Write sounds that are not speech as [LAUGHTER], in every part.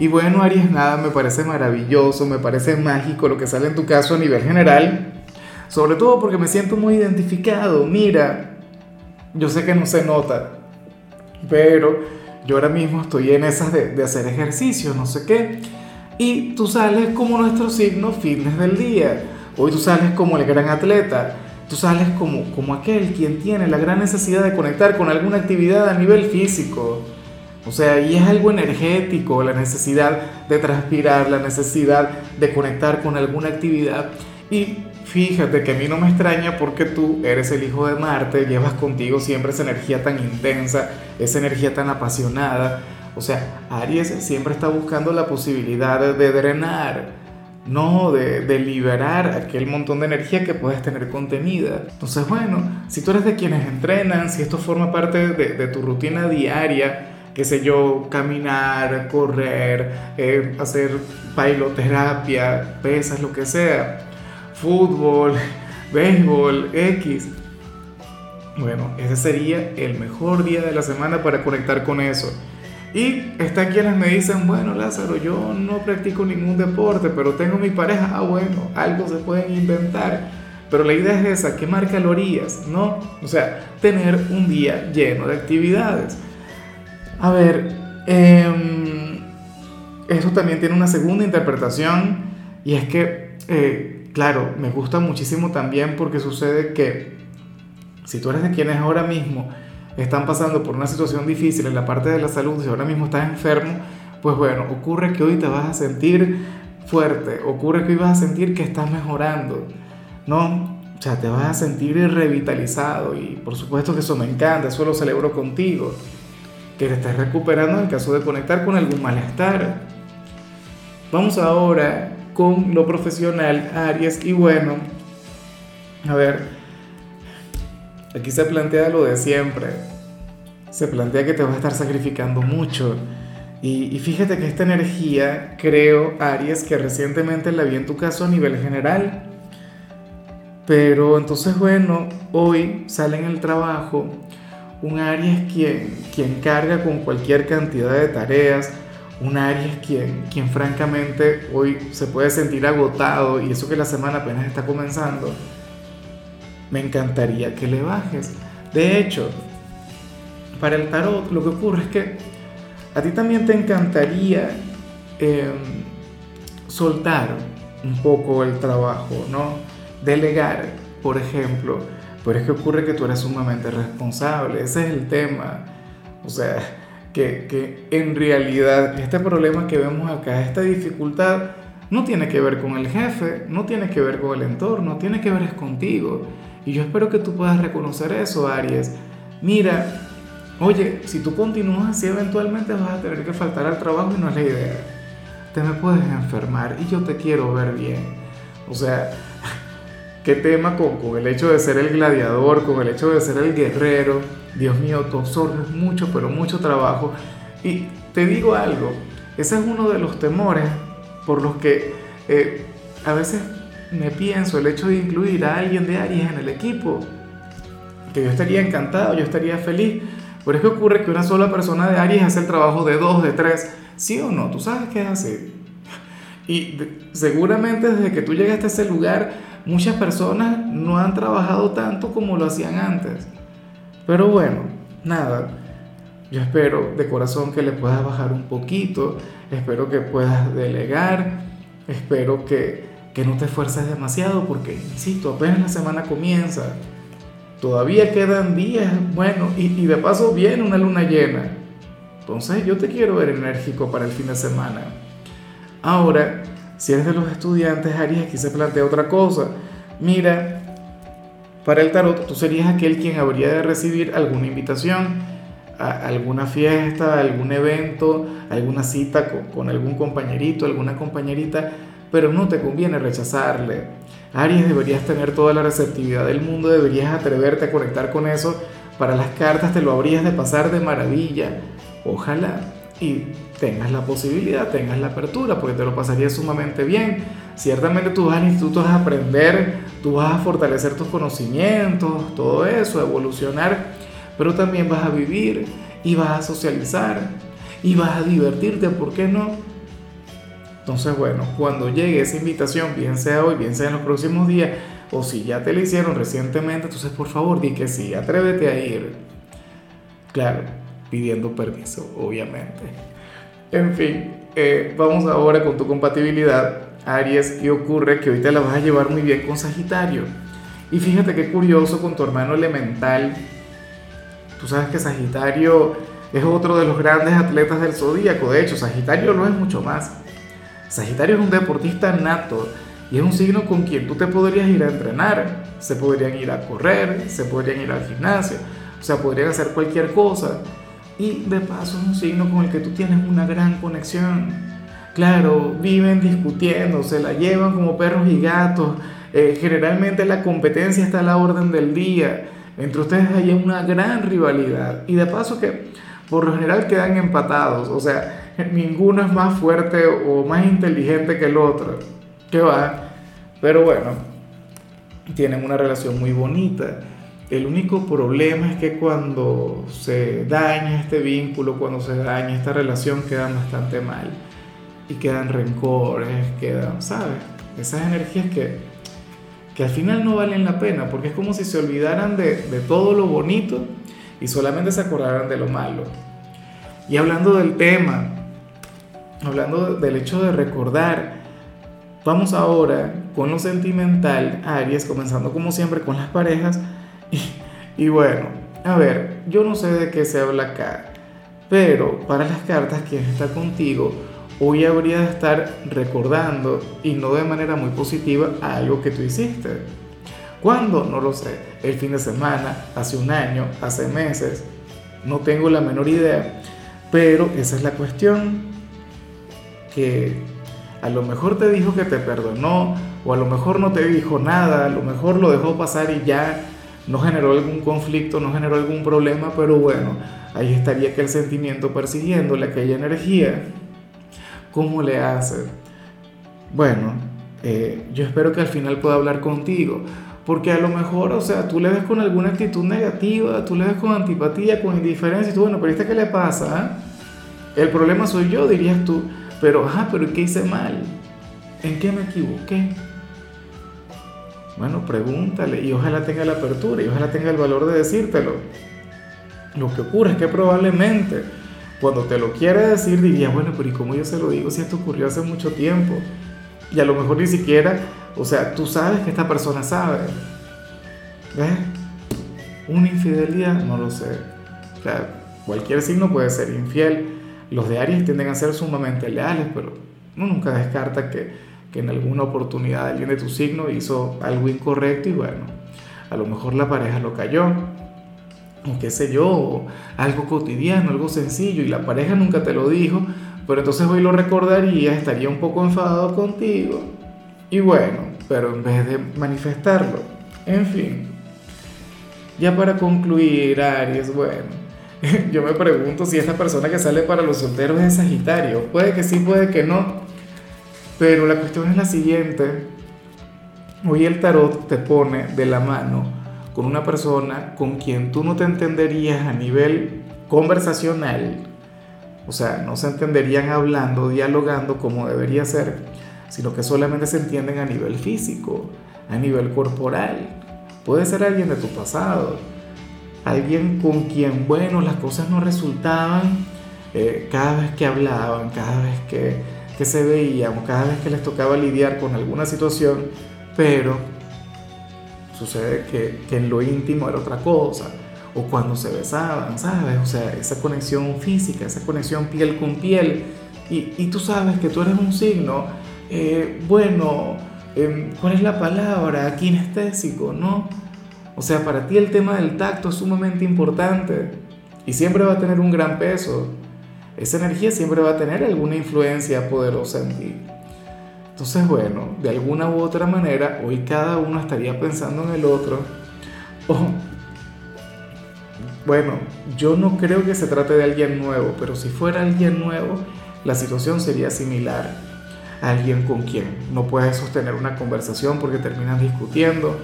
Y bueno, Aries, nada, me parece maravilloso, me parece mágico lo que sale en tu caso a nivel general. Sobre todo porque me siento muy identificado. Mira, yo sé que no se nota, pero yo ahora mismo estoy en esas de, hacer ejercicio, no sé qué. Y tú sales como nuestro signo fitness del día. Hoy tú sales como el gran atleta. Tú sales como, como aquel quien tiene la gran necesidad de conectar con alguna actividad a nivel físico. O sea, y es algo energético, la necesidad de transpirar, la necesidad de conectar con alguna actividad. Y fíjate que a mí no me extraña porque tú eres el hijo de Marte, llevas contigo siempre esa energía tan intensa, esa energía tan apasionada. O sea, Aries siempre está buscando la posibilidad de drenar, no de, liberar aquel montón de energía que puedes tener contenida. Entonces, bueno, si tú eres de quienes entrenan, si esto forma parte de, de tu rutina diaria, qué sé yo, caminar, correr, eh, hacer bailoterapia, pesas, lo que sea, fútbol, [LAUGHS] béisbol, X. Bueno, ese sería el mejor día de la semana para conectar con eso. Y están quienes me dicen, bueno Lázaro, yo no practico ningún deporte, pero tengo mi pareja, ah bueno, algo se pueden inventar. Pero la idea es esa, quemar calorías, ¿no? O sea, tener un día lleno de actividades. A ver, eh, eso también tiene una segunda interpretación y es que, eh, claro, me gusta muchísimo también porque sucede que si tú eres de quienes ahora mismo están pasando por una situación difícil en la parte de la salud, si ahora mismo estás enfermo, pues bueno, ocurre que hoy te vas a sentir fuerte, ocurre que hoy vas a sentir que estás mejorando, ¿no? O sea, te vas a sentir revitalizado y por supuesto que eso me encanta, eso lo celebro contigo que te estés recuperando en caso de conectar con algún malestar. Vamos ahora con lo profesional, Aries, y bueno, a ver, aquí se plantea lo de siempre. Se plantea que te vas a estar sacrificando mucho. Y, fíjate que esta energía, creo, Aries, que recientemente la vi en tu caso a nivel general. Pero entonces, bueno, hoy sale en el trabajo un Aries quien, quien carga con cualquier cantidad de tareas, un Aries quien, quien francamente hoy se puede sentir agotado y eso que la semana apenas está comenzando, me encantaría que le bajes. De hecho, para el tarot lo que ocurre es que a ti también te encantaría em, soltar un poco el trabajo, ¿no? Delegar, por ejemplo pero es que ocurre que tú eres sumamente responsable, ese es el tema. O sea, que, que en realidad este problema que vemos acá, esta dificultad, no tiene que ver con el jefe, no tiene que ver con el entorno, tiene que ver es contigo. Y yo espero que tú puedas reconocer eso, Aries. Mira, oye, si tú continúas así, eventualmente vas a tener que faltar al trabajo y no es la idea. Te me puedes enfermar y yo te quiero ver bien. O sea, qué tema con, con, el hecho de ser el gladiador, con el hecho de ser el guerrero. Dios mío, tú absorbes mucho, pero mucho trabajo. Y te digo algo, ese es uno de los temores por los que eh, a veces me pienso el hecho de incluir a alguien de Aries en el equipo. Que yo estaría encantado, yo estaría feliz. Pero es que ocurre que una sola persona de Aries hace el trabajo de dos, de tres. ¿Sí o no? Tú sabes qué es así. Y seguramente desde que tú llegaste a ese lugar, muchas personas no han trabajado tanto como lo hacían antes. Pero bueno, nada, yo espero de corazón que le puedas bajar un poquito, espero que puedas delegar, espero que, que no te esfuerces demasiado porque, insisto, apenas la semana comienza, todavía quedan días, bueno, y, de paso viene una luna llena. Entonces yo te quiero ver enérgico para el fin de semana. Ahora, si eres de los estudiantes, Aries, aquí se plantea otra cosa. Mira, para el tarot tú serías aquel quien habría de recibir alguna invitación alguna fiesta, algún evento, alguna cita con, algún compañerito, alguna compañerita, pero no te conviene rechazarle. Aries, deberías tener toda la receptividad del mundo, deberías atreverte a conectar con eso. Para las cartas te lo habrías de pasar de maravilla. Ojalá y tengas la posibilidad, tengas la apertura, porque te lo pasaría sumamente bien. Ciertamente tú vas al instituto a aprender, tú vas a fortalecer tus conocimientos, todo eso, a evolucionar, pero también vas a vivir y vas a socializar y vas a divertirte, ¿por qué no? Entonces, bueno, cuando llegue esa invitación, bien sea hoy, bien sea en los próximos días, o si ya te la hicieron recientemente, entonces por favor di que sí, atrévete a ir. Claro, pidiendo permiso, obviamente. En fin, eh, vamos ahora con tu compatibilidad, Aries, y ocurre que te la vas a llevar muy bien con Sagitario. Y fíjate qué curioso con tu hermano elemental. Tú sabes que Sagitario es otro de los grandes atletas del zodíaco. De hecho, Sagitario lo es mucho más. Sagitario es un deportista nato y es un signo con quien tú te podrías ir a entrenar. Se podrían ir a correr, se podrían ir al gimnasio, o sea, podrían hacer cualquier cosa. Y de paso es un signo con el que tú tienes una gran conexión. Claro, viven discutiendo, se la llevan como perros y gatos. Eh, generalmente la competencia está a la orden del día. Entre ustedes hay una gran rivalidad. Y de paso que por lo general quedan empatados. O sea, ninguno es más fuerte o más inteligente que el otro. ¿Qué va? Pero bueno, tienen una relación muy bonita. El único problema es que cuando se daña este vínculo, cuando se daña esta relación, quedan bastante mal. Y quedan rencores, quedan, ¿sabes? Esas energías que, que al final no valen la pena, porque es como si se olvidaran de, de todo lo bonito y solamente se acordaran de lo malo. Y hablando del tema, hablando del hecho de recordar, vamos ahora con lo sentimental, Aries, comenzando como siempre con las parejas y, bueno, a ver, yo no sé de qué se habla acá, pero para las cartas, quien está contigo, hoy habría de estar recordando y no de manera muy positiva algo que tú hiciste. ¿Cuándo? No lo sé. El fin de semana, hace un año, hace meses, no tengo la menor idea. Pero esa es la cuestión, que a lo mejor te dijo que te perdonó, o a lo mejor no te dijo nada, a lo mejor lo dejó pasar y ya no generó algún conflicto, no generó algún problema, pero bueno, ahí estaría aquel sentimiento persiguiéndole, aquella energía. ¿Cómo le hace? Bueno, eh, yo espero que al final pueda hablar contigo, porque a lo mejor, o sea, tú le ves con alguna actitud negativa, tú le ves con antipatía, con indiferencia, y tú, bueno, pero ¿este qué le pasa? Ah? El problema soy yo, dirías tú, pero, ajá, pero ¿qué hice mal? ¿En qué me equivoqué? Bueno, pregúntale y ojalá tenga la apertura y ojalá tenga el valor de decírtelo. Lo que ocurre es que probablemente cuando te lo quiere decir diría, bueno, pero ¿y cómo yo se lo digo si esto ocurrió hace mucho tiempo? Y a lo mejor ni siquiera, o sea, tú sabes que esta persona sabe. ¿Ves? Una infidelidad, no lo sé. O sea, cualquier signo puede ser infiel. Los de Aries tienden a ser sumamente leales, pero uno nunca descarta que que en alguna oportunidad alguien de tu signo hizo algo incorrecto y bueno, a lo mejor la pareja lo cayó, o qué sé yo, algo cotidiano, algo sencillo y la pareja nunca te lo dijo, pero entonces hoy lo recordaría, estaría un poco enfadado contigo y bueno, pero en vez de manifestarlo, en fin. Ya para concluir, Aries, bueno, [LAUGHS] yo me pregunto si esta persona que sale para los solteros es Sagitario. Puede que sí, puede que no. Pero la cuestión es la siguiente. Hoy el tarot te pone de la mano con una persona con quien tú no te entenderías a nivel conversacional. O sea, no se entenderían hablando, dialogando como debería ser, sino que solamente se entienden a nivel físico, a nivel corporal. Puede ser alguien de tu pasado, alguien con quien, bueno, las cosas no resultaban eh, cada vez que hablaban, cada vez que que se veían cada vez que les tocaba lidiar con alguna situación, pero sucede que, en lo íntimo era otra cosa, o cuando se besaban, ¿sabes? O sea, esa conexión física, esa conexión piel con piel, y, tú sabes que tú eres un signo, eh, bueno, em, ¿cuál es la palabra? Kinestésico, ¿no? O sea, para ti el tema del tacto es sumamente importante y siempre va a tener un gran peso esa energía siempre va a tener alguna influencia poderosa en ti. Entonces, bueno, de alguna u otra manera, hoy cada uno estaría pensando en el otro. O, bueno, yo no creo que se trate de alguien nuevo, pero si fuera alguien nuevo, la situación sería similar. Alguien con quien no puedes sostener una conversación porque terminas discutiendo.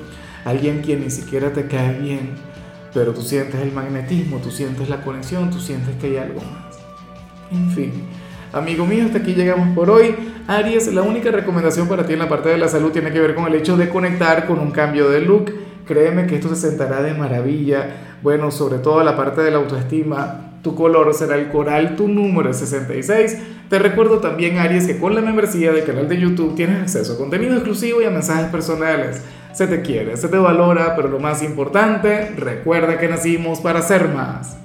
Alguien quien ni siquiera te cae bien, pero tú sientes el magnetismo, tú sientes la conexión, tú sientes que hay algo más. En fin, amigo mío, hasta aquí llegamos por hoy. Aries, la única recomendación para ti en la parte de la salud tiene que ver con el hecho de conectar con un cambio de look. Créeme que esto se sentará de maravilla. Bueno, sobre todo la parte de la autoestima. Tu color será el coral, tu número es 66. Te recuerdo también, Aries, que con la membresía del canal de YouTube tienes acceso a contenido exclusivo y a mensajes personales. Se te quiere, se te valora, pero lo más importante, recuerda que nacimos para ser más.